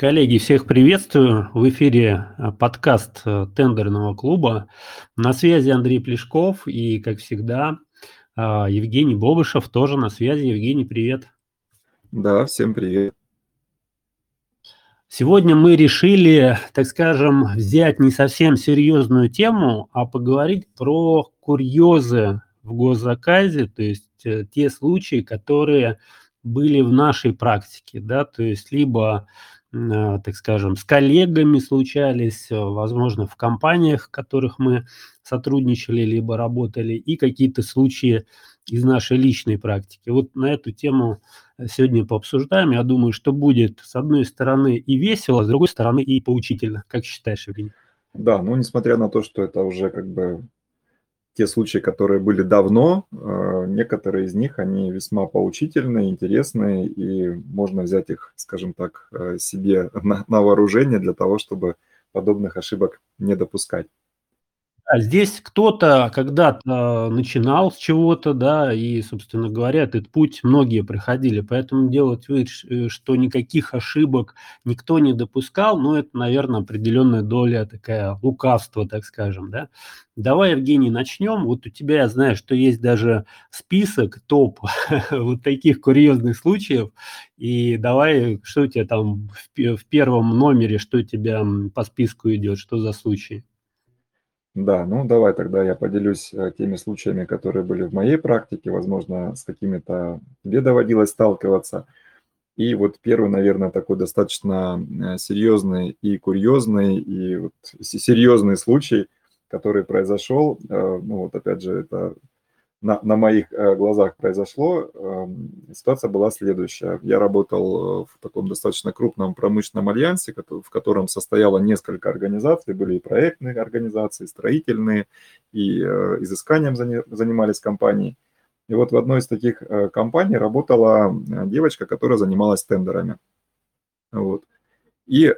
Коллеги, всех приветствую. В эфире э, подкаст э, тендерного клуба. На связи Андрей Плешков и, как всегда, э, Евгений Бобышев тоже на связи. Евгений, привет. Да, всем привет. Сегодня мы решили, так скажем, взять не совсем серьезную тему, а поговорить про курьезы в госзаказе, то есть те случаи, которые были в нашей практике, да, то есть либо так скажем, с коллегами случались, э, возможно, в компаниях, в которых мы сотрудничали либо работали, и какие-то случаи из нашей личной практики. Вот на эту тему э, сегодня пообсуждаем. Я думаю, что будет, с одной стороны, и весело, с другой стороны, и поучительно. Как считаешь, Евгений? Да, ну, несмотря на то, что это уже как бы те случаи, которые были давно, э, некоторые из них, они весьма поучительные, интересные, и можно взять их, скажем так, э, себе на, на вооружение для того, чтобы подобных ошибок не допускать. А здесь кто-то когда-то начинал с чего-то, да, и, собственно говоря, этот путь многие проходили. Поэтому делать вид, э, что никаких ошибок никто не допускал, ну, это, наверное, определенная доля такая лукавства, так скажем, да. Давай, Евгений, начнем. Вот у тебя, я знаю, что есть даже список, топ вот таких курьезных случаев. И давай, что у тебя там в первом номере, что у тебя по списку идет, что за случаи? Да, ну давай тогда я поделюсь э, теми случаями, которые были в моей практике, возможно, с какими-то тебе доводилось сталкиваться. И вот первый, наверное, такой достаточно э, серьезный и курьезный, и вот серьезный случай, который произошел. Э, ну вот опять же, это на, на моих э, глазах произошло. Эм, ситуация была следующая. Я работал э, в таком достаточно крупном промышленном альянсе, в котором состояло несколько организаций. Были и проектные организации, и строительные, и э, изысканием занимались компании. И вот в одной из таких компаний работала девочка, которая занималась тендерами. Вот. И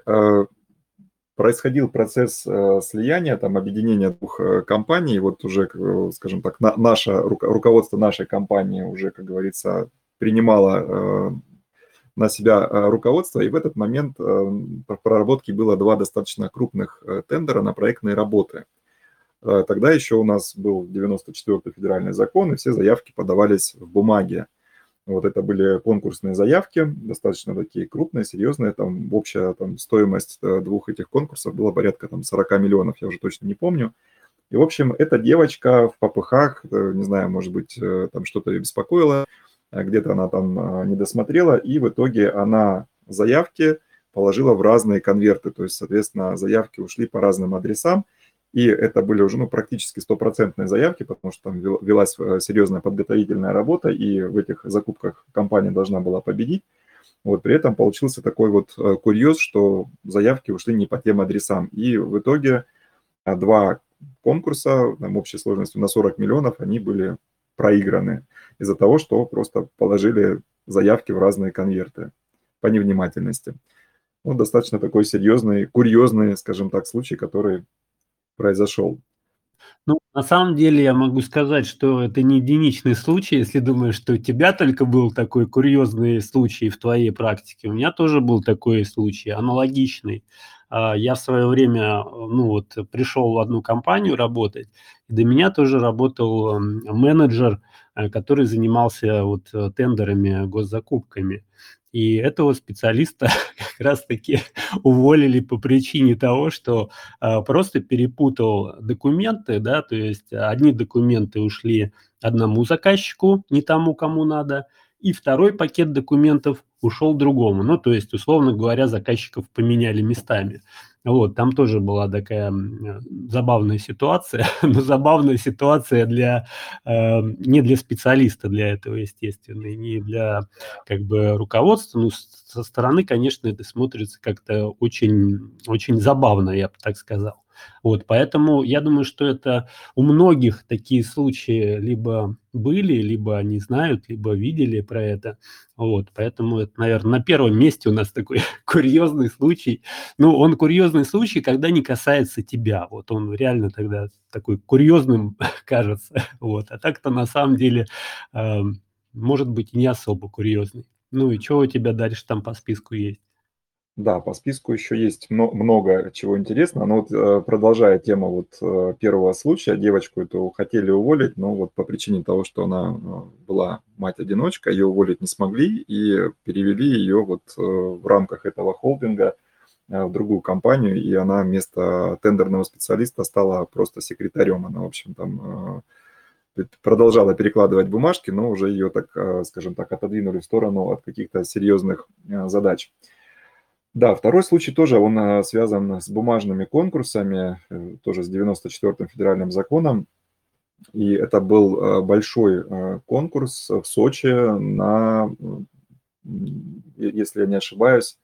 происходил процесс э, слияния, там, объединения двух э, компаний. Вот уже, скажем так, наше, руководство нашей компании уже, как говорится, принимало э, на себя руководство, и в этот момент в проработке было два достаточно крупных тендера на проектные работы. Тогда еще у нас был 94-й федеральный закон, и все заявки подавались в бумаге. Вот это были конкурсные заявки, достаточно такие крупные, серьезные. Там общая там, стоимость э, двух этих конкурсов была порядка там, 40 миллионов, я уже точно не помню. И, в общем, эта девочка в попыхах, э, не знаю, может быть, э, там что-то ее беспокоило, где-то она там не досмотрела, и в итоге она заявки положила в разные конверты. То есть, соответственно, заявки ушли по разным адресам, и это были уже ну, практически стопроцентные заявки, потому что там велась э, серьезная подготовительная работа, и в этих закупках компания должна была победить. Вот, при этом получился такой вот э, курьез, что заявки ушли не по тем адресам. И в итоге э, два конкурса там, общей сложностью на 40 миллионов, они были проиграны из-за того, что просто положили заявки в разные конверты по невнимательности. Ну, достаточно такой серьезный, курьезный, скажем так, случай, который произошел. Ну, на самом деле я могу сказать, что это не единичный случай, если думаешь, что у тебя только был такой курьезный случай в твоей практике. У меня тоже был такой случай, аналогичный. А, я в свое время, ну вот, пришел в одну компанию работать, и до меня тоже работал менеджер, э, который занимался вот э, тендерами, госзакупками. И этого специалиста как раз-таки уволили по причине того, что а, просто перепутал документы, да, то есть одни документы ушли одному заказчику, не тому, кому надо, и второй пакет документов ушел другому. Ну, то есть, условно говоря, заказчиков поменяли местами. Вот, там тоже была такая забавная ситуация, но забавная ситуация для, э, не для специалиста для этого, естественно, и не для как бы руководства, ну, со стороны, конечно, это смотрится как-то очень, очень забавно, я бы так сказал. Вот, поэтому я думаю, что это у многих такие случаи либо были, либо они знают, либо видели про это. Вот, поэтому это, наверное, на первом месте у нас такой курьезный случай. Ну, он курьезный случай, когда не касается тебя. Вот он реально тогда такой курьезным кажется. Вот, а так-то на самом деле э, может быть не особо курьезный. Ну и что у тебя дальше там по списку есть? Да, по списку еще есть много чего интересного, но вот э, продолжая тему вот э, первого случая, девочку эту хотели уволить, но вот по причине того, что она э, была мать-одиночка, ее уволить не смогли и перевели ее вот в рамках этого холдинга в другую компанию, и она вместо тендерного специалиста стала просто секретарем. Она, в общем, там продолжала перекладывать бумажки, но уже ее, так, скажем так, отодвинули в сторону от каких-то серьезных задач. Да, второй случай тоже, он э, связан с бумажными конкурсами, э, тоже с 94-м федеральным законом. И это был э, большой конкурс в Сочи на, если я не ошибаюсь,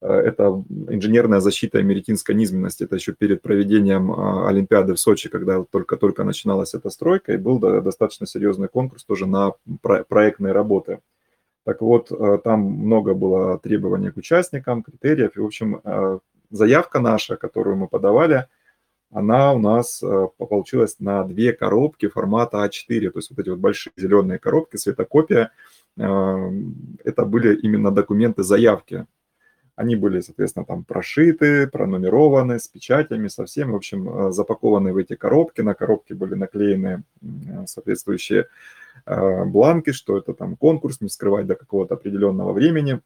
это инженерная защита американской низменности. Это еще перед проведением Олимпиады в Сочи, когда только-только начиналась эта стройка, и был достаточно серьезный конкурс тоже на проектные работы. Так вот, э, там много было требований к участникам, критериев. И, в общем, э, заявка наша, которую мы подавали, она у нас э, получилась на две коробки формата А4. То есть вот эти вот большие зеленые коробки, светокопия, это были именно документы заявки. Они были, соответственно, там прошиты, пронумерованы, с печатями, со всем, в общем, запакованы в эти коробки. На коробке были наклеены соответствующие Э, бланки, что это там конкурс, не скрывать до какого-то определенного времени.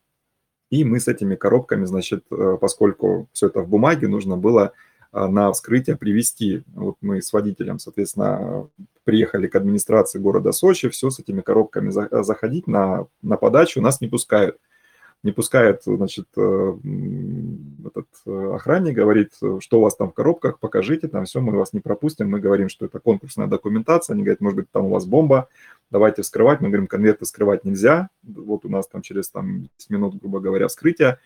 И мы с этими коробками, значит, э, поскольку все это в бумаге, нужно было э, на вскрытие привести. Вот мы с водителем, соответственно, приехали к администрации города Сочи, все с этими коробками заходить на, на подачу нас не пускают не пускает, значит, э, этот э, охранник, говорит, что у вас там в коробках, покажите, там все, мы вас не пропустим. Мы говорим, что это конкурсная документация. Они говорят, может быть, там у вас бомба, давайте вскрывать. Мы говорим, конверты скрывать нельзя. Вот у нас там через там 10 минут, грубо говоря, вскрытие.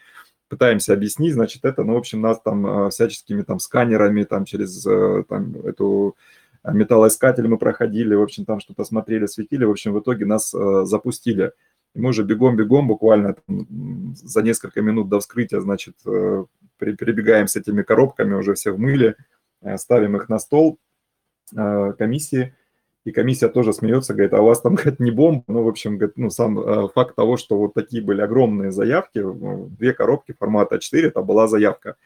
Пытаемся объяснить, значит, это, ну, в общем, нас там э, всяческими там сканерами, там через там, эту металлоискатель мы проходили, в общем, там что-то смотрели, светили, в общем, в итоге нас запустили. И мы уже бегом-бегом, буквально там, за несколько минут до вскрытия, значит, э, перебегаем с этими коробками, уже все в мыле, э, ставим их на стол э, комиссии, и комиссия тоже смеется, говорит, а у вас там, говорит, не бомба, ну, в общем, говорит, ну, сам факт того, что вот такие были огромные заявки, две коробки формата 4, это была заявка.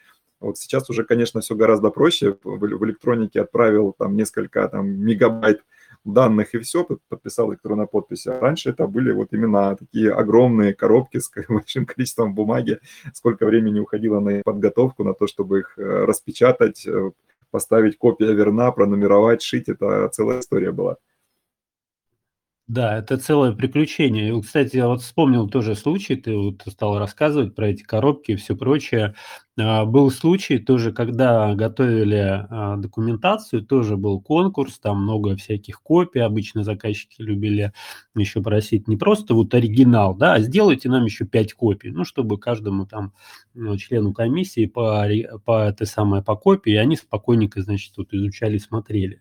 Вот сейчас уже, конечно, все гораздо проще. В электронике отправил там несколько там, мегабайт данных и все, подписал электронной подписи. А раньше это были вот именно такие огромные коробки с большим количеством бумаги, сколько времени уходило на подготовку, на то, чтобы их э, распечатать, э, поставить копия верна, пронумеровать, шить. Это целая история была. Да, это целое приключение. И, кстати, я вот вспомнил тоже случай, ты вот стал рассказывать про эти коробки и все прочее. А, был случай тоже, когда готовили а, документацию, тоже был конкурс, там много всяких копий, обычно заказчики любили еще просить не просто вот оригинал, да, а сделайте нам еще пять копий, ну, чтобы каждому там ну, члену комиссии по, по этой самой по копии, они спокойненько, значит, вот изучали, смотрели.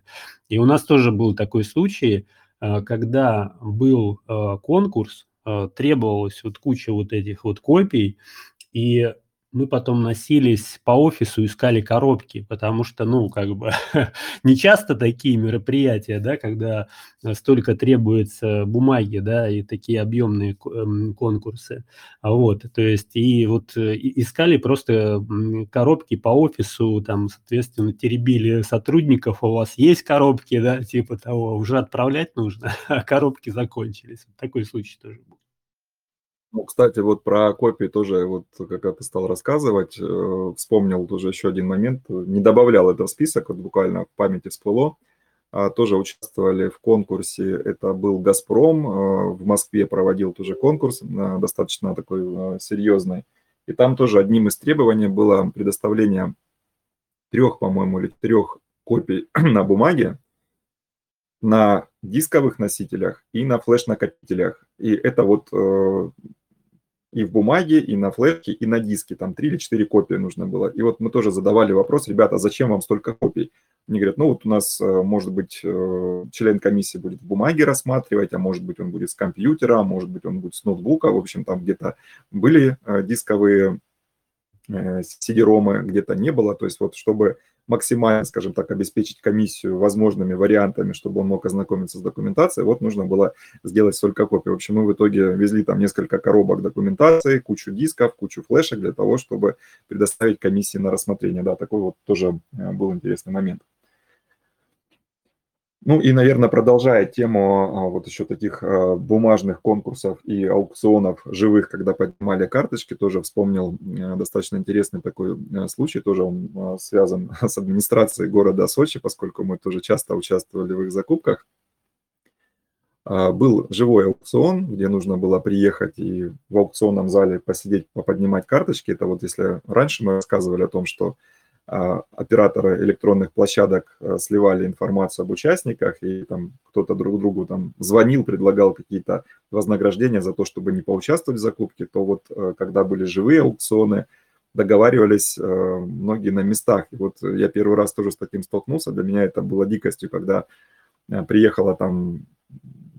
И у нас тоже был такой случай, когда был э, конкурс, э, требовалось вот куча вот этих вот копий, и мы потом носились по офису, искали коробки, потому что, ну, как бы, не часто такие мероприятия, да, когда столько требуется бумаги, да, и такие объемные эм, конкурсы. Вот, то есть, и вот э, искали просто коробки по офису, там, соответственно, теребили сотрудников, у вас есть коробки, да, типа того, уже отправлять нужно, а коробки закончились. Такой случай тоже был. Ну, кстати, вот про копии тоже, вот ты стал рассказывать, э, вспомнил тоже еще один момент, не добавлял это в список, вот буквально в памяти всплыло, а, тоже участвовали в конкурсе, это был «Газпром», э, в Москве проводил тоже конкурс, э, достаточно такой серьезный, и там тоже одним из требований было предоставление трех, по-моему, или трех копий на бумаге, на дисковых носителях и на флеш-накопителях. И это вот и в бумаге, и на флешке, и на диске. Там три или четыре копии нужно было. И вот мы тоже задавали вопрос, ребята, зачем вам столько копий? Они говорят, ну вот у нас, э, может быть, э, член комиссии будет в бумаге рассматривать, а может быть, он будет с компьютера, а может быть, он будет с ноутбука. В общем, там где-то были э, дисковые CD-ромы, где-то не было. То есть вот чтобы максимально, скажем так, обеспечить комиссию возможными вариантами, чтобы он мог ознакомиться с документацией, вот нужно было сделать столько копий. В общем, мы в итоге везли там несколько коробок документации, кучу дисков, кучу флешек для того, чтобы предоставить комиссии на рассмотрение. Да, такой вот тоже э, был интересный момент. Ну и, наверное, продолжая тему а, вот еще таких а, бумажных конкурсов и аукционов живых, когда поднимали карточки, тоже вспомнил э, достаточно интересный такой случай, тоже он а, связан с администрацией города Сочи, поскольку мы тоже часто участвовали в их закупках. Был живой аукцион, где нужно было приехать и в аукционном зале посидеть, поподнимать карточки. Это вот если раньше мы рассказывали о том, что а, операторы электронных площадок а, сливали информацию об участниках, и там кто-то друг другу там звонил, предлагал какие-то вознаграждения за то, чтобы не поучаствовать в закупке, то вот а, когда были живые аукционы, договаривались многие на местах. И вот я первый раз тоже с таким столкнулся, для меня это было дикостью, когда приехала там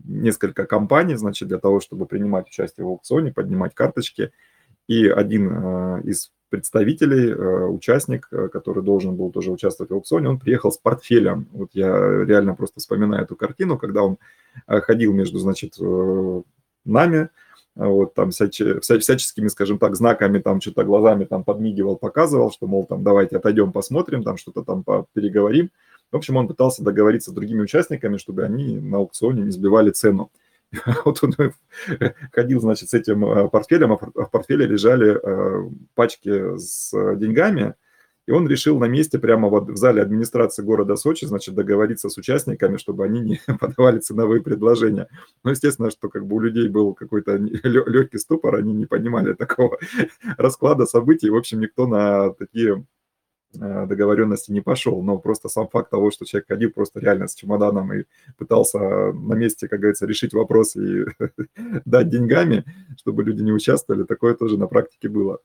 несколько компаний, значит, для того, чтобы принимать участие в аукционе, поднимать карточки, и один из представителей, э, участник, э, который должен был тоже участвовать в аукционе, он приехал с портфелем. Вот я реально просто вспоминаю эту картину, когда он э, ходил между, значит, нами, вот там всяче, вся, всяческими, скажем так, знаками, там что-то глазами там подмигивал, показывал, что, мол, там давайте отойдем, посмотрим, там что-то там переговорим. В общем, он пытался договориться с другими участниками, чтобы они на аукционе не сбивали цену. Вот он ходил, значит, с этим э, портфелем, а в портфеле лежали э, пачки с деньгами, и он решил на месте прямо в зале администрации города Сочи, значит, договориться с участниками, чтобы они не подавали ценовые предложения. Ну, естественно, что как бы у людей был какой-то легкий ступор, они не понимали такого расклада событий. В общем, никто на такие Э, договоренности не пошел, но просто сам факт того, что человек ходил просто реально с чемоданом и пытался на месте, как говорится, решить вопрос и дать деньгами, чтобы люди не участвовали, такое тоже на практике было.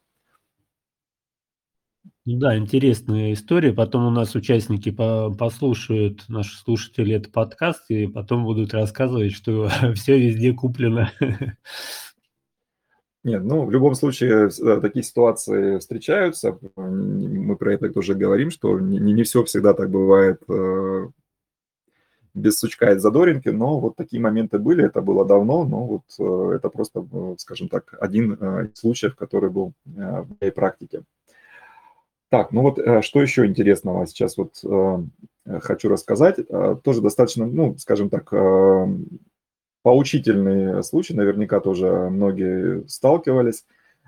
Да, интересная история. Потом у нас участники послушают, наши слушатели, этот подкаст, и потом будут рассказывать, что все везде куплено. Нет, ну, в любом случае э, такие ситуации встречаются. Мы про это тоже говорим, что не, не все всегда так бывает э, без сучка и задоринки, но вот такие моменты были, это было давно, но вот э, это просто, скажем так, один из случаев, который был в моей практике. Так, ну вот что еще интересного сейчас вот хочу рассказать. Тоже достаточно, ну, скажем так, поучительный случай, наверняка тоже многие сталкивались,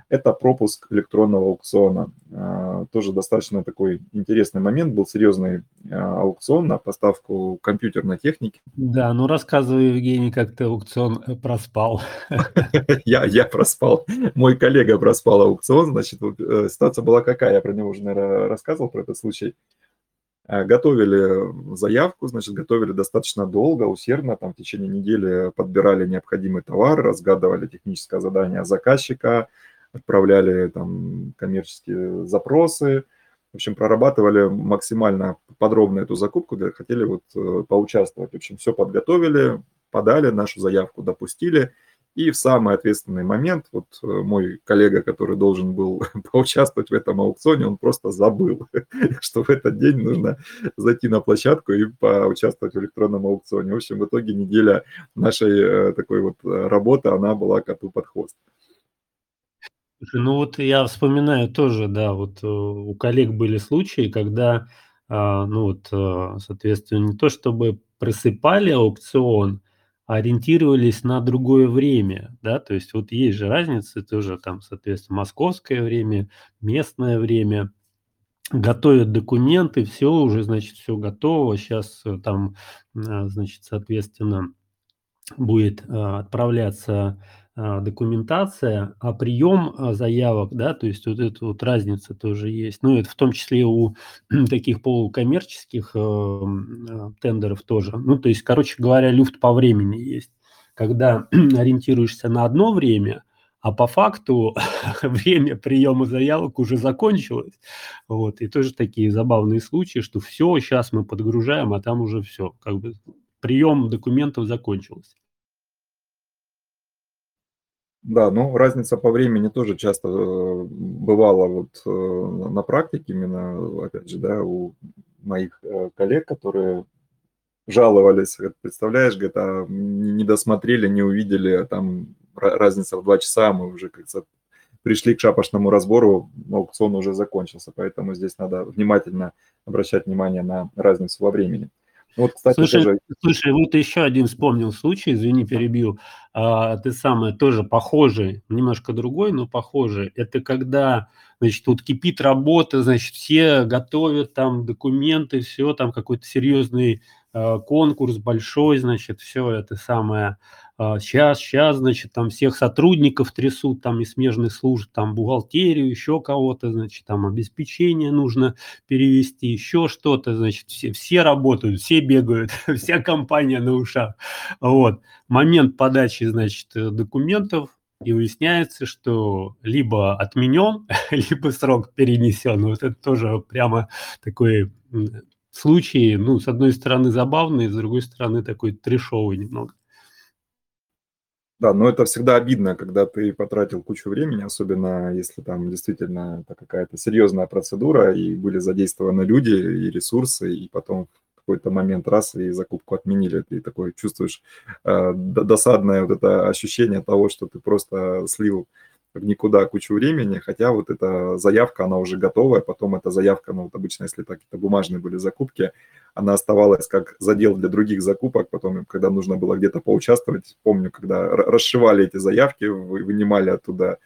это пропуск электронного аукциона. А, тоже достаточно такой интересный момент. Был серьезный а, аукцион на поставку компьютерной техники. Да, ну рассказывай, Евгений, как ты аукцион э, проспал. Я, я проспал. Мой коллега проспал аукцион. Значит, э, ситуация была какая? Я про него уже, наверное, рассказывал, про этот случай. Э, готовили заявку, значит, готовили достаточно долго, усердно, там в течение недели подбирали необходимый товар, разгадывали техническое задание заказчика, отправляли там коммерческие запросы, в общем, прорабатывали максимально подробно эту закупку, хотели вот э, поучаствовать. В общем, все подготовили, подали нашу заявку, допустили – и в самый ответственный момент, вот э, мой коллега, который должен был поучаствовать в этом аукционе, он просто забыл, что в этот день нужно зайти на площадку и поучаствовать в электронном аукционе. В общем, в итоге неделя нашей э, такой вот э, работы, она была коту под хвост. Ну вот я вспоминаю тоже, да, вот у коллег были случаи, когда, а, ну вот, соответственно, не то чтобы просыпали аукцион, ориентировались на другое время, да, то есть вот есть же разница тоже там, соответственно, московское время, местное время, готовят документы, все уже, значит, все готово, сейчас э, там, а, значит, соответственно, будет а, отправляться документация, а прием а, заявок, да, то есть вот эта вот разница тоже есть. Ну, это в том числе у таких полукоммерческих э, тендеров тоже. Ну, то есть, короче говоря, люфт по времени есть. Когда ориентируешься на одно время, а по факту время приема заявок уже закончилось. Вот, и тоже такие забавные случаи, что все, сейчас мы подгружаем, а там уже все, как бы прием документов закончился. Да, ну разница по времени тоже часто э, бывала вот э, на практике именно, опять же, да, у моих э, коллег, которые жаловались, представляешь, говорит, а не досмотрели, не увидели, там разница в два часа, мы уже, как пришли к шапошному разбору, аукцион уже закончился, поэтому здесь надо внимательно обращать внимание на разницу во времени. Вот, кстати, слушай, тоже... слушай, вот еще один вспомнил случай, извини, перебил. А, ты самое тоже похожий, немножко другой, но похожий. Это когда, значит, тут кипит работа, значит, все готовят там документы, все, там какой-то серьезный а, конкурс большой, значит, все это самое сейчас, сейчас, значит, там всех сотрудников трясут, там из смежных служб, там бухгалтерию, еще кого-то, значит, там обеспечение нужно перевести, еще что-то, значит, все, все работают, все бегают, вся компания на ушах. Вот. Момент подачи, значит, документов, и выясняется, что либо отменен, либо срок перенесен. Вот это тоже прямо такой случай, ну, с одной стороны забавный, с другой стороны такой трешовый немного. Да, но это всегда обидно, когда ты потратил кучу времени, особенно если там действительно это какая-то серьезная процедура, и были задействованы люди и ресурсы, и потом в какой-то момент раз и закупку отменили. Ты такой чувствуешь э, досадное вот это ощущение того, что ты просто слил в никуда кучу времени, хотя вот эта заявка, она уже готовая, потом эта заявка, ну вот обычно, если так, это бумажные были закупки, она оставалась как задел для других закупок, потом, когда нужно было где-то поучаствовать, помню, когда расшивали эти заявки, вынимали оттуда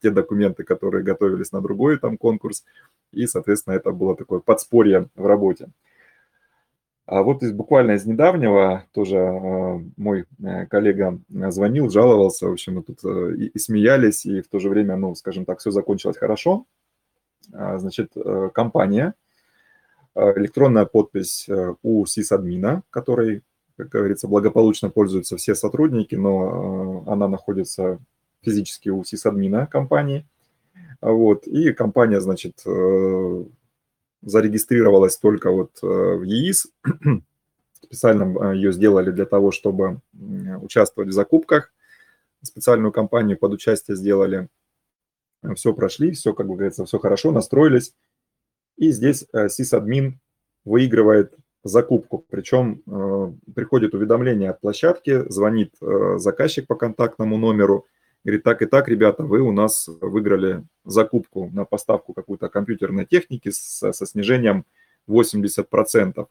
те документы, которые готовились на другой там конкурс, и, соответственно, это было такое подспорье в работе. А вот из, буквально из недавнего тоже э, мой э, коллега звонил, жаловался, в общем, мы тут э, и, и смеялись, и в то же время, ну, скажем так, все закончилось хорошо. А, значит, компания, электронная подпись у сисадмина, который, как говорится, благополучно пользуются все сотрудники, но она находится физически у сисадмина компании. Вот, и компания, значит, зарегистрировалась только вот э, в ЕИС. Специально э, ее сделали для того, чтобы участвовать в закупках. Специальную кампанию под участие сделали. Все прошли, все, как бы говорится, все хорошо, настроились. И здесь сисадмин выигрывает закупку. Причем э, приходит уведомление от площадки, звонит э, заказчик по контактному номеру – Говорит, так и так, ребята, вы у нас выиграли закупку на поставку какой-то компьютерной техники со, со снижением 80%.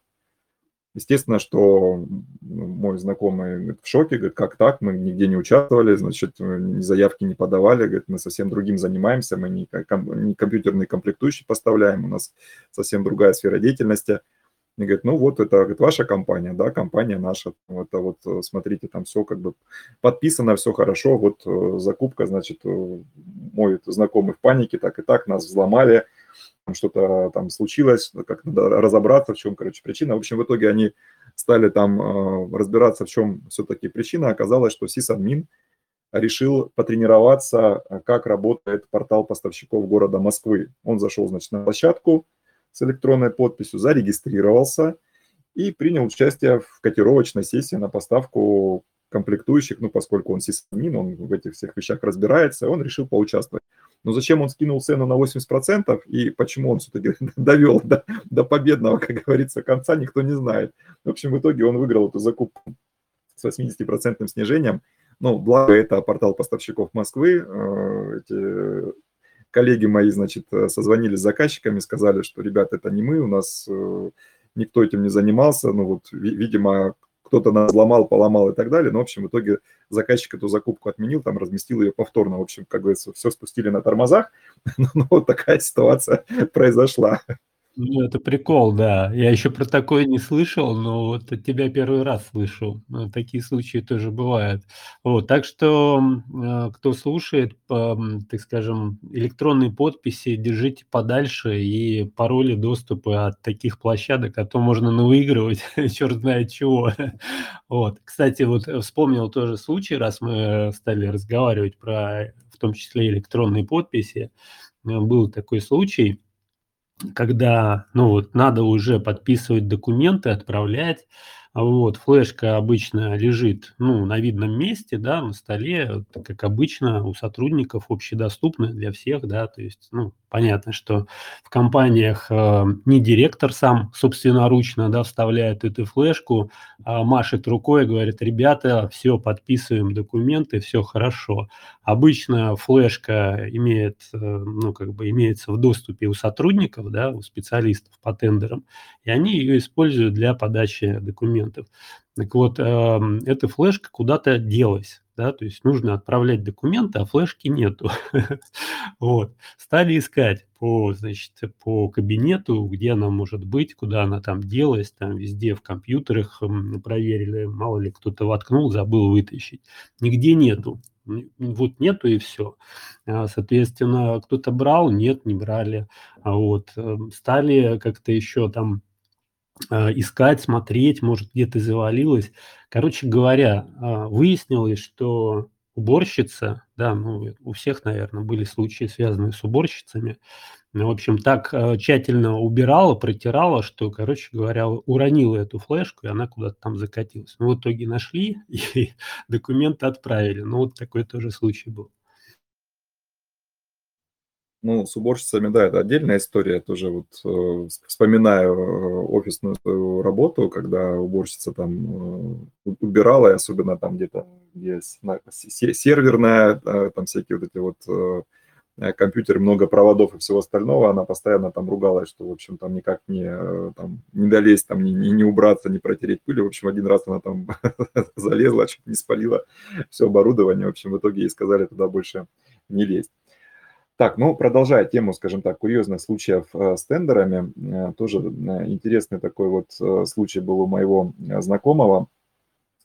Естественно, что мой знакомый в шоке, говорит, как так, мы нигде не участвовали, значит, заявки не подавали, говорит, мы совсем другим занимаемся, мы не, не компьютерные комплектующие поставляем, у нас совсем другая сфера деятельности. И говорит, ну вот это говорит, ваша компания, да, компания наша. Это вот, э, смотрите, там все как бы подписано, все хорошо. Вот э, закупка, значит, э, мой знакомый в панике, так и так, нас взломали, что-то там случилось, как надо разобраться, в чем, короче, причина. В общем, в итоге они стали там разбираться, в чем все-таки причина. Оказалось, что сисадмин решил потренироваться, как работает портал поставщиков города Москвы. Он зашел, значит, на площадку, с электронной подписью, зарегистрировался и принял участие в котировочной сессии на поставку комплектующих, ну, поскольку он сисадмин, он в этих всех вещах разбирается, он решил поучаствовать. Но зачем он скинул цену на 80% и почему он все-таки довел до, до победного, как говорится, конца, никто не знает. В общем, в итоге он выиграл эту закупку с 80% снижением. Ну, благо это портал поставщиков Москвы, э, эти коллеги мои, значит, э, созвонили с заказчиками, сказали, что, ребят, это не мы, у нас э, никто этим не занимался, ну вот, видимо, кто-то нас сломал, поломал и так далее, но, в общем, в итоге заказчик эту закупку отменил, там разместил ее повторно, в общем, как говорится, все спустили на тормозах, но вот такая ситуация произошла. Ну, это прикол, да. Я еще про такое не слышал, но вот от тебя первый раз слышу. Ну, такие случаи тоже бывают. Вот, так что, э, кто слушает, так скажем, электронные подписи держите подальше и пароли доступы от таких площадок, а то можно навыигрывать черт знает чего. Вот. Кстати, вот вспомнил тоже случай, раз мы стали разговаривать про, в том числе, электронные подписи. Э, был такой случай – когда, ну вот, надо уже подписывать документы, отправлять, вот, флешка обычно лежит, ну, на видном месте, да, на столе, как обычно у сотрудников, общедоступная для всех, да, то есть, ну, Понятно, что в компаниях э, не директор сам собственноручно да, вставляет эту флешку, а машет рукой и говорит, ребята, все, подписываем документы, все хорошо. Обычно флешка имеет, э, ну, как бы имеется в доступе у сотрудников, да, у специалистов по тендерам, и они ее используют для подачи документов. Так вот, э, эта флешка куда-то делась да, то есть нужно отправлять документы, а флешки нету. Вот. Стали искать по, значит, по кабинету, где она может быть, куда она там делась, там везде в компьютерах проверили, мало ли кто-то воткнул, забыл вытащить. Нигде нету. Вот нету и все. А, соответственно, кто-то брал, нет, не брали. А вот эм, стали как-то еще там искать, смотреть, может, где-то завалилось. Короче говоря, а, выяснилось, что уборщица, да, ну, у всех, наверное, были случаи, связанные с уборщицами, в общем, так а, тщательно убирала, протирала, что, короче говоря, уронила эту флешку, и она куда-то там закатилась. Ну, в итоге нашли и документы отправили. Ну, вот такой тоже случай был. Ну, с уборщицами, да, это отдельная история. Тоже вот э, вспоминаю э, офисную свою работу, когда уборщица там э, убирала, и особенно там где-то где серверная, там всякие вот эти вот э, компьютеры, много проводов и всего остального, она постоянно там ругалась, что, в общем, там никак не, э, там, не долезть, там, не, не убраться, не протереть пыль. В общем, один раз она там залезла, чуть не спалила все оборудование. В общем, в итоге ей сказали туда больше не лезть. Так, ну, продолжая тему, скажем так, курьезных случаев э, с тендерами, э, тоже э, интересный такой вот случай был у моего знакомого.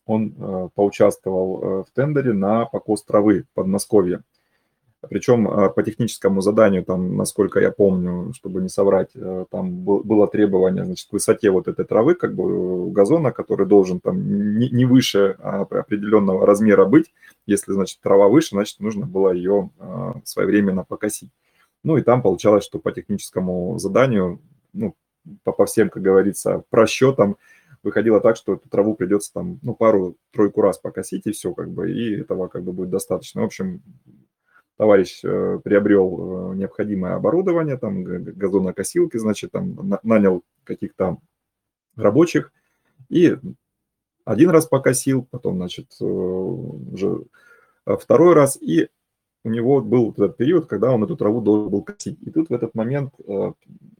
Он поучаствовал в тендере на покос травы в Подмосковье. Причем а, по техническому заданию, там, насколько я помню, чтобы не соврать, э, там было требование, значит, к высоте вот этой травы, как бы газона, который должен там не выше а, определенного размера быть. Если, значит, трава выше, значит, нужно было ее а, своевременно покосить. Ну и там получалось, что по техническому заданию, ну, по, по всем, как говорится, просчетам, выходило так, что эту траву придется там, ну, пару-тройку раз покосить, и все, как бы, и этого как бы будет достаточно. В общем, товарищ э, приобрел э, необходимое оборудование, там газонокосилки, значит, там нанял каких-то рабочих и один раз покосил, потом, значит, э, уже второй раз, и у него был этот период, когда он эту траву должен был косить. И тут в этот момент э,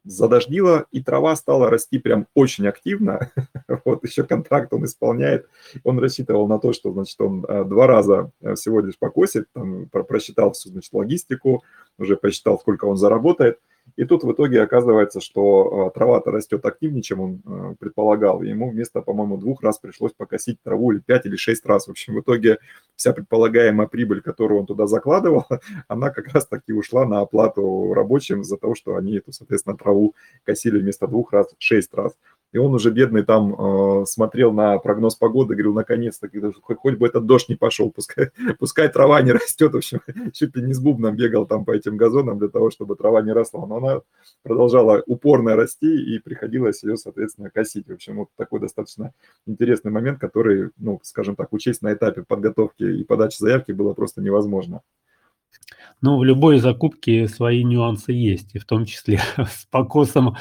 задождило, и трава стала расти прям очень активно. вот еще контракт он исполняет. Он рассчитывал на то, что, значит, он э, два раза э, всего лишь покосит, там, просчитал всю, значит, логистику, уже посчитал, сколько он заработает. И тут в итоге оказывается, что э, трава-то растет активнее, чем он э, предполагал. Ему вместо, по-моему, двух раз пришлось покосить траву или пять или шесть раз. В общем, в итоге вся предполагаемая прибыль, которую он туда закладывал, она как раз таки ушла на оплату рабочим за то, что они эту, соответственно, траву косили вместо двух раз шесть раз. И он уже бедный там э, смотрел на прогноз погоды, говорил, наконец-то, хоть, бы этот дождь не пошел, пускай, пускай трава не растет. В общем, чуть ли не с бубном бегал там по этим газонам для того, чтобы трава не росла. Но она продолжала упорно расти и приходилось ее, соответственно, косить. В общем, вот такой достаточно интересный момент, который, ну, скажем так, учесть на этапе подготовки и подачи заявки было просто невозможно. Ну, в любой закупке свои нюансы есть, и в том числе с покосом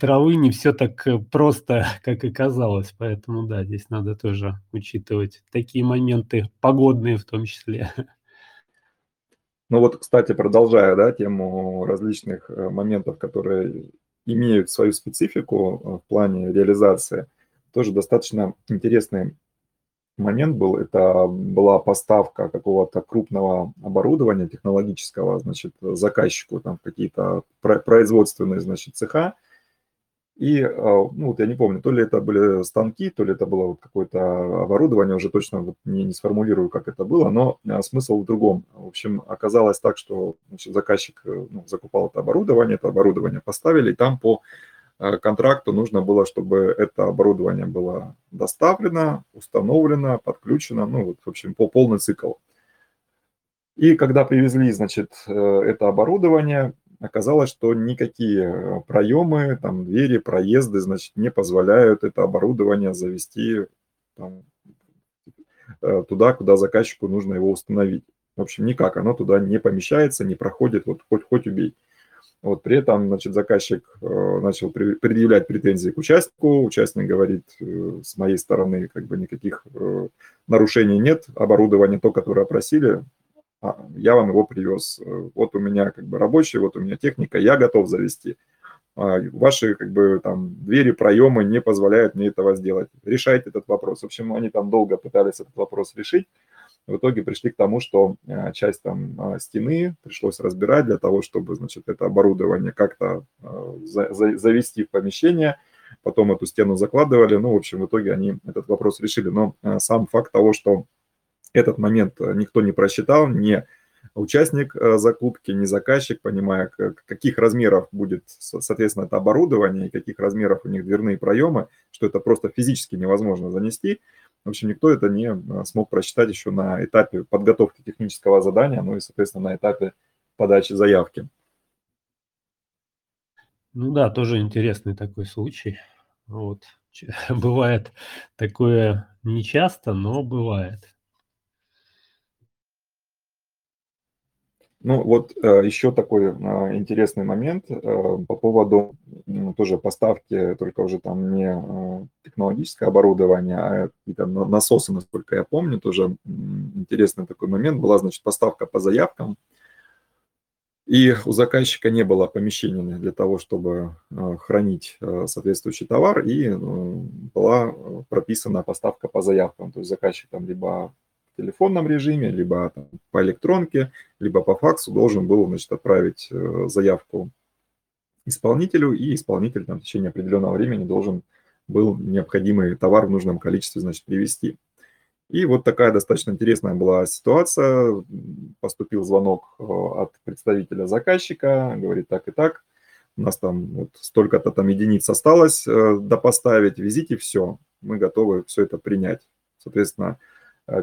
травы не все так э, просто, как и казалось. Поэтому, да, здесь надо тоже учитывать такие моменты, погодные в том числе. Ну вот, кстати, продолжая да, тему различных э, моментов, которые имеют свою специфику э, в плане реализации, тоже достаточно интересный момент был, это была поставка какого-то крупного оборудования технологического, значит, заказчику, там какие-то производственные, значит, цеха. И, а, ну, вот я не помню, то ли это были станки, то ли это было вот какое-то оборудование, уже точно вот не, не сформулирую, как это было, но а, смысл в другом. В общем, оказалось так, что значит, заказчик э, ну, закупал это оборудование, это оборудование поставили, и там по Э, контракту нужно было, чтобы это оборудование было доставлено, установлено, подключено, ну, вот, в общем, по полный цикл. И когда привезли, значит, э, это оборудование, оказалось, что никакие э, проемы, там, двери, проезды, значит, не позволяют это оборудование завести там, туда, куда заказчику нужно его установить. В общем, никак оно туда не помещается, не проходит, вот хоть, хоть убей. Вот, при этом, значит, заказчик э, начал предъявлять претензии к участнику, участник говорит, э, с моей стороны как бы никаких э, нарушений нет, оборудование то, которое опросили, а, я вам его привез. Вот у меня как бы рабочий, вот у меня техника, я готов завести. А, ваши как бы там двери, проемы не позволяют мне этого сделать. Решайте этот вопрос. В общем, они там долго пытались этот вопрос решить в итоге пришли к тому, что э, часть там а, стены пришлось разбирать для того, чтобы, значит, это оборудование как-то а, завести в помещение, потом эту стену закладывали, ну, в общем, в итоге они этот вопрос решили. Но э, сам факт того, что этот момент э, никто не просчитал, не участник закупки, не заказчик, понимая, каких размеров будет, соответственно, это оборудование и каких размеров у них дверные проемы, что это просто физически невозможно занести – в общем, никто это не а, смог прочитать еще на этапе подготовки технического задания, ну и, соответственно, на этапе подачи заявки. Ну да, тоже интересный такой случай. Вот. Бывает такое нечасто, но бывает. Ну вот э, еще такой э, интересный момент э, по поводу тоже поставки, только уже там не технологическое оборудование, а какие-то насосы, насколько я помню, тоже интересный такой момент. Была, значит, поставка по заявкам, и у заказчика не было помещения для того, чтобы хранить соответствующий товар, и была прописана поставка по заявкам. То есть заказчик там либо телефонном режиме, либо там, по электронке, либо по факсу должен был значит, отправить э, заявку исполнителю, и исполнитель там, в течение определенного времени должен был необходимый товар в нужном количестве значит, привезти. И вот такая достаточно интересная была ситуация. Поступил звонок э, от представителя заказчика, говорит так и так, у нас там вот столько-то там единиц осталось э, допоставить, везите все, мы готовы все это принять. Соответственно,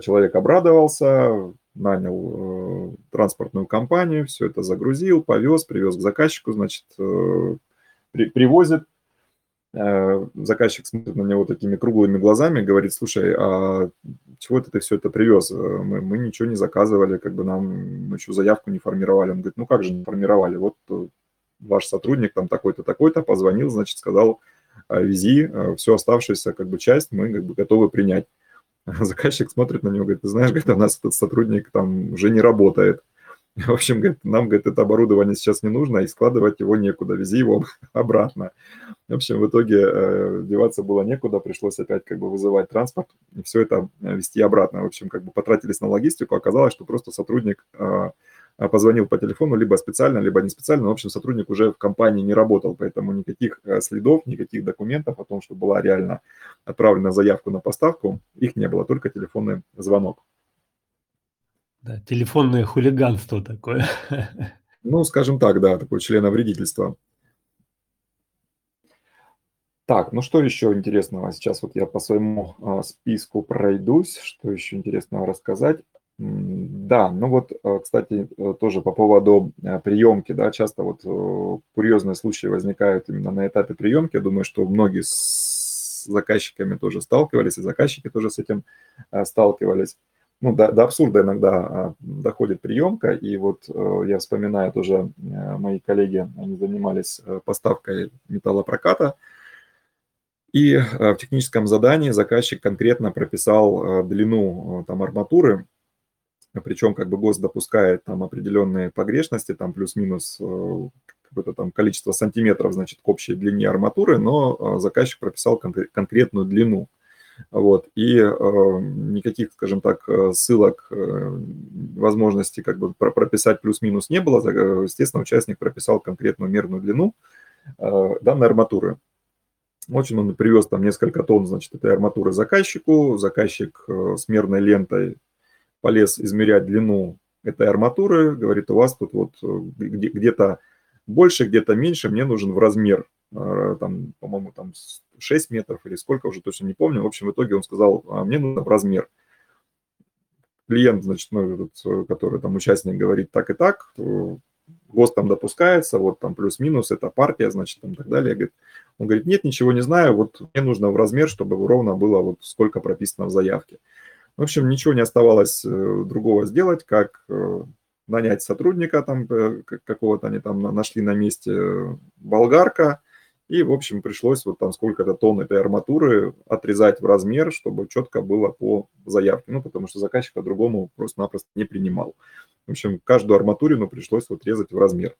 человек обрадовался, нанял э, транспортную компанию, все это загрузил, повез, привез к заказчику, значит, э, при, привозит. Заказчик смотрит на него такими круглыми глазами, говорит, слушай, а чего ты, ты все это привез? Мы, мы ничего не заказывали, как бы нам мы заявку не формировали. Он говорит, ну как же не формировали? Вот ваш сотрудник там такой-то, такой-то позвонил, значит, сказал, вези, всю оставшуюся как бы часть мы как бы готовы принять. Заказчик смотрит на него, говорит, ты знаешь, говорит, у нас этот сотрудник там уже не работает. В общем, говорит, нам, говорит, это оборудование сейчас не нужно, и складывать его некуда, вези его обратно. В общем, в итоге э, деваться было некуда, пришлось опять как бы вызывать транспорт и все это э, вести обратно. В общем, как бы потратились на логистику, оказалось, что просто сотрудник э, позвонил по телефону, либо специально, либо не специально. В общем, сотрудник уже в компании не работал, поэтому никаких э, следов, никаких документов о том, что была реально отправлена заявку на поставку, их не было, только телефонный звонок. Да, телефонное хулиганство такое. Ну, скажем так, да, такое членовредительство. Так, ну что еще интересного? Сейчас вот я по своему а, списку пройдусь. Что еще интересного рассказать? Да, ну вот, э, кстати, э, тоже по поводу э, приемки, да, часто вот курьезные случаи возникают именно на этапе приемки. Я думаю, что многие с заказчиками тоже сталкивались, и заказчики тоже с этим сталкивались. Ну, до, до абсурда иногда а, доходит приемка, и вот я вспоминаю тоже мои коллеги, они занимались поставкой металлопроката, и в техническом задании заказчик конкретно прописал длину там арматуры, причем как бы ГОСТ допускает там определенные погрешности, там плюс-минус э, какое-то там количество сантиметров, значит, к общей длине арматуры, но э, заказчик прописал кон- конкретную длину. Вот, и э, никаких, скажем так, ссылок, э, возможности как бы прописать плюс-минус не было. Естественно, участник прописал конкретную мерную длину э, данной арматуры. Общем, он привез там несколько тонн, значит, этой арматуры заказчику. Заказчик э, с мерной лентой полез измерять длину этой арматуры, говорит, у вас тут вот э, где-то больше, где-то меньше, мне нужен в размер, э, там, по-моему, там 6 метров или сколько, уже точно не помню. В общем, в итоге он сказал, а мне нужен в размер. Клиент, значит, ну, этот, э, который там участник говорит так и так, ГОСТ там допускается, вот там плюс-минус, это партия, значит, там и так далее. Говорит, он говорит, нет, ничего не знаю, вот мне нужно в размер, чтобы ровно было вот сколько прописано в заявке. В общем, ничего не оставалось э, другого сделать, как э, нанять сотрудника там э, какого-то, они там нашли на месте болгарка, и, в общем, пришлось вот там сколько-то тонн этой арматуры отрезать в размер, чтобы четко было по заявке, ну, потому что заказчик по-другому просто-напросто не принимал. В общем, каждую арматурину пришлось вот резать в размер.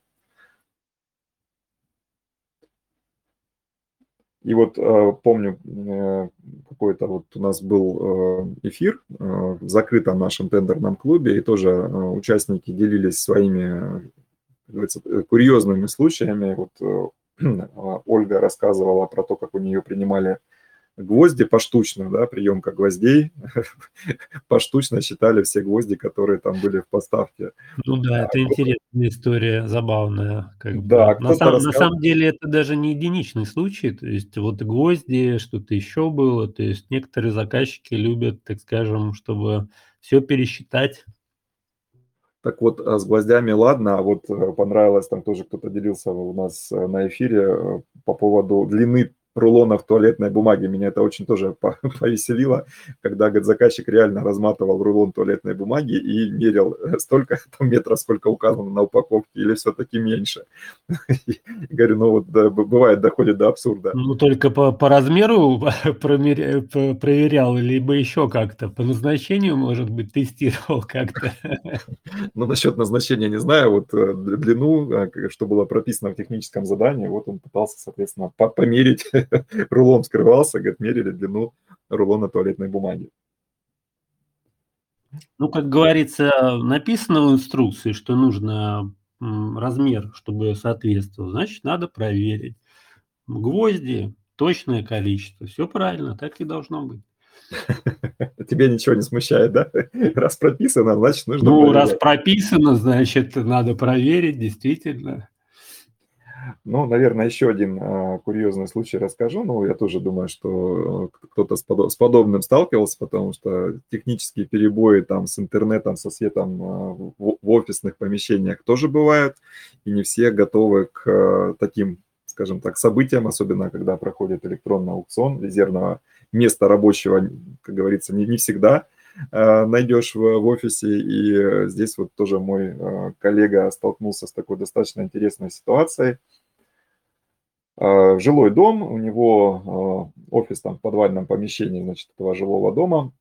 И вот э, помню, э, какой-то вот у нас был э, эфир в закрытом нашем тендерном клубе, и тоже участники делились своими курьезными случаями. Вот Ольга рассказывала про то, как у нее принимали гвозди поштучно, да, приемка гвоздей, поштучно считали все гвозди, которые там были в поставке. Ну да, это интересная история, забавная. Как да, бы. на, сам, рассказал... на самом деле это даже не единичный случай, то есть вот гвозди, что-то еще было, то есть некоторые заказчики любят, так скажем, чтобы все пересчитать. Так вот, а с гвоздями ладно, а вот э, понравилось, там тоже кто-то делился у нас э, на эфире э, по поводу длины рулонов туалетной бумаги. Меня это очень тоже повеселило, когда говорит, заказчик реально разматывал рулон туалетной бумаги и мерил э, столько там, метров, сколько указано на упаковке, или все-таки меньше. говорю, ну вот да, бывает, доходит до абсурда. Ну только по, по размеру проверял, либо еще как-то, по назначению, может быть, тестировал как-то. ну насчет назначения не знаю, вот э, длину, э, что было прописано в техническом задании, вот он пытался, соответственно, померить рулон скрывался, говорит, мерили длину рулона туалетной бумаги. Ну, как говорится, написано в инструкции, что нужно размер, чтобы соответствовал, значит, надо проверить. Гвозди, точное количество, все правильно, так и должно быть. Тебе ничего не смущает, да? Раз прописано, значит, нужно Ну, проверять. раз прописано, значит, надо проверить, действительно. Ну, наверное, еще один э, курьезный случай расскажу. Ну, я тоже думаю, что кто-то с, подо- с подобным сталкивался, потому что технические перебои там с интернетом, со светом э, в, в офисных помещениях тоже бывают, и не все готовы к э, таким, скажем так, событиям, особенно когда проходит электронный аукцион резервного места рабочего, как говорится, не, не всегда – Э, найдешь в, в офисе. И э, здесь вот тоже мой э, коллега столкнулся с такой достаточно интересной ситуацией. Жилой дом, у него офис там в подвальном помещении, значит, этого жилого дома.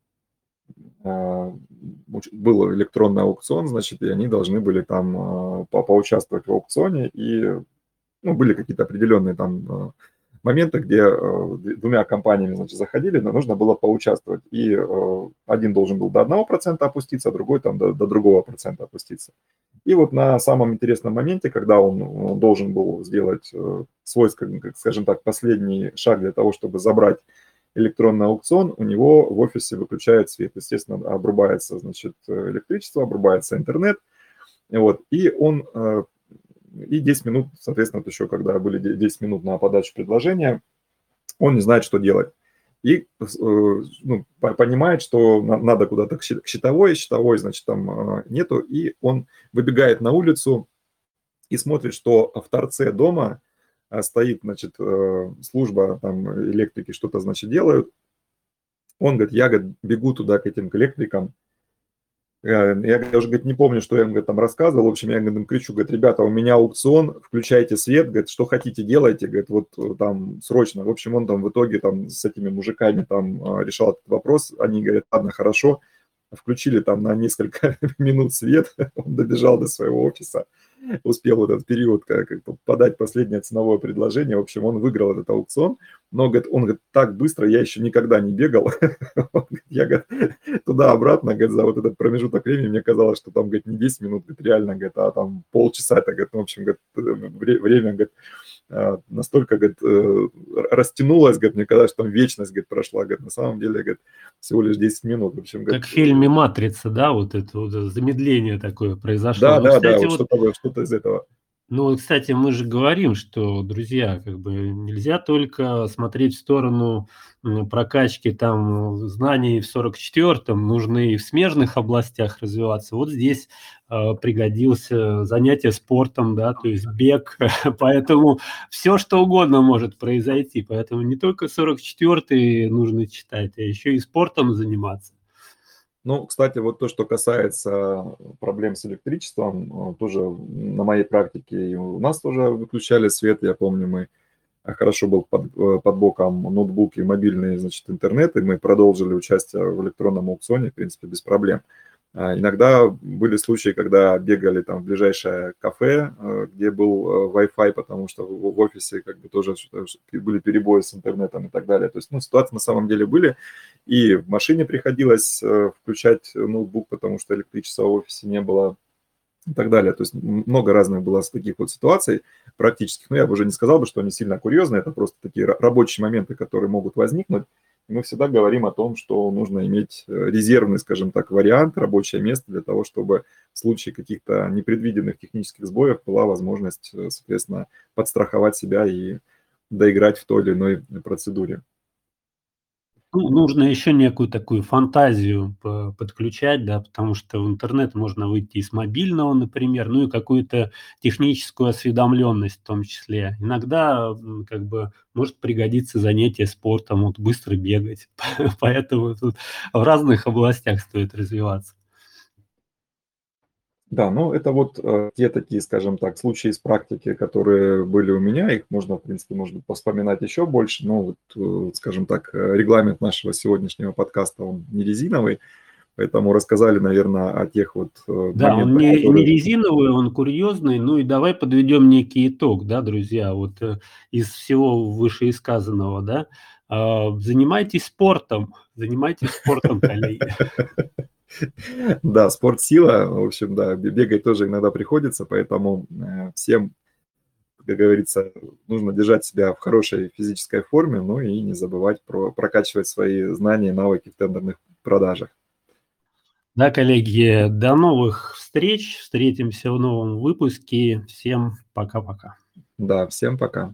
Был электронный аукцион, значит, и они должны были там по поучаствовать в аукционе. И ну, были какие-то определенные там моменты, где э, двумя компаниями значит, заходили, но нужно было поучаствовать. И э, один должен был до 1% опуститься, а другой там до, до другого процента опуститься. И вот на самом интересном моменте, когда он, должен был сделать э, свой, скажем так, последний шаг для того, чтобы забрать электронный аукцион, у него в офисе выключает свет. Естественно, обрубается значит, электричество, обрубается интернет. Вот, и он и 10 минут, соответственно, еще когда были 10 минут на подачу предложения, он не знает, что делать. И э, ну, понимает, что надо куда-то к счетовой, счетовой, значит, там э, нету, и он выбегает на улицу и смотрит, что в торце дома э, стоит, значит, служба там электрики что-то, значит, делают. Он говорит, я говорит, бегу туда к этим электрикам, я даже говорит, не помню, что я им говорит, там рассказывал. В общем, я им кричу, говорит, ребята, у меня аукцион, включайте свет, говорит, что хотите делайте, говорит, вот э, там срочно. В общем, он там в итоге там с этими мужиками там а, решал этот вопрос. Они говорят, ладно, хорошо. Включили там на несколько минут свет, он добежал до своего офиса, успел в этот период как, как подать последнее ценовое предложение. В общем, он выиграл этот аукцион. Но говорит, он говорит, так быстро я еще никогда не бегал. я говорит, туда-обратно, говорит, за вот этот промежуток времени мне казалось, что там, говорит, не 10 минут, реально, говорит, а там полчаса. Это, говорит, ну, в общем, говорит, время, говорит, настолько, говорит, э, растянулось, говорит, мне казалось, что там вечность, говорит, прошла, говорит, на самом деле, говорит, всего лишь 10 минут. В общем, говорит, как в фильме «Матрица», да, вот это вот замедление такое произошло. Да, ну, да, кстати, да, вот что-то, что-то из этого. Ну, кстати, мы же говорим, что, друзья, как бы нельзя только смотреть в сторону прокачки там знаний в 44-м, нужны и в смежных областях развиваться. Вот здесь э, пригодился занятие спортом, да, то есть бег, поэтому все, что угодно может произойти, поэтому не только 44-й нужно читать, а еще и спортом заниматься. Ну, кстати, вот то, что касается проблем с электричеством, э, тоже на моей практике и у нас тоже выключали свет. Я помню, мы э, хорошо был под, э, под боком ноутбук и мобильный, значит, интернет, и мы продолжили участие в электронном аукционе, в принципе, без проблем. Иногда были случаи, когда бегали там в ближайшее кафе, э, где был э, Wi-Fi, потому что в офисе как бы тоже были перебои с интернетом и так далее. То есть, ну, ситуации на самом деле были. И в машине приходилось э, включать ноутбук, потому что электричества в офисе не было и так далее. То есть много разных было таких вот ситуаций практических. Но я бы уже не сказал бы, что они сильно курьезные, это просто такие рабочие моменты, которые могут возникнуть мы всегда говорим о том, что нужно иметь э, резервный, скажем так, вариант, рабочее место для того, чтобы в случае каких-то непредвиденных технических сбоев была возможность, э, соответственно, подстраховать себя и доиграть в той или иной процедуре. Ну, нужно еще некую такую фантазию подключать, да, потому что в интернет можно выйти и с мобильного, например, ну и какую-то техническую осведомленность в том числе. Иногда как бы может пригодиться занятие спортом, вот быстро бегать. Поэтому тут в разных областях стоит развиваться. Да, ну это вот э, те такие, скажем так, случаи из практики, которые были у меня, их можно, в принципе, можно вспоминать еще больше, но вот, э, скажем так, э, регламент нашего сегодняшнего подкаста, он не резиновый, поэтому рассказали, наверное, о тех вот Да, он не, которые... не резиновый, он курьезный, ну и давай подведем некий итог, да, друзья, вот из всего вышеисказанного, да, а, занимайтесь спортом, занимайтесь спортом, коллеги. Да, спорт сила. В общем, да, бегать тоже иногда приходится, поэтому э, всем, как говорится, нужно держать себя в хорошей физической форме, ну и не забывать про прокачивать свои знания и навыки в тендерных продажах. Да, коллеги, до новых встреч. Встретимся в новом выпуске. Всем пока-пока. Да, всем пока.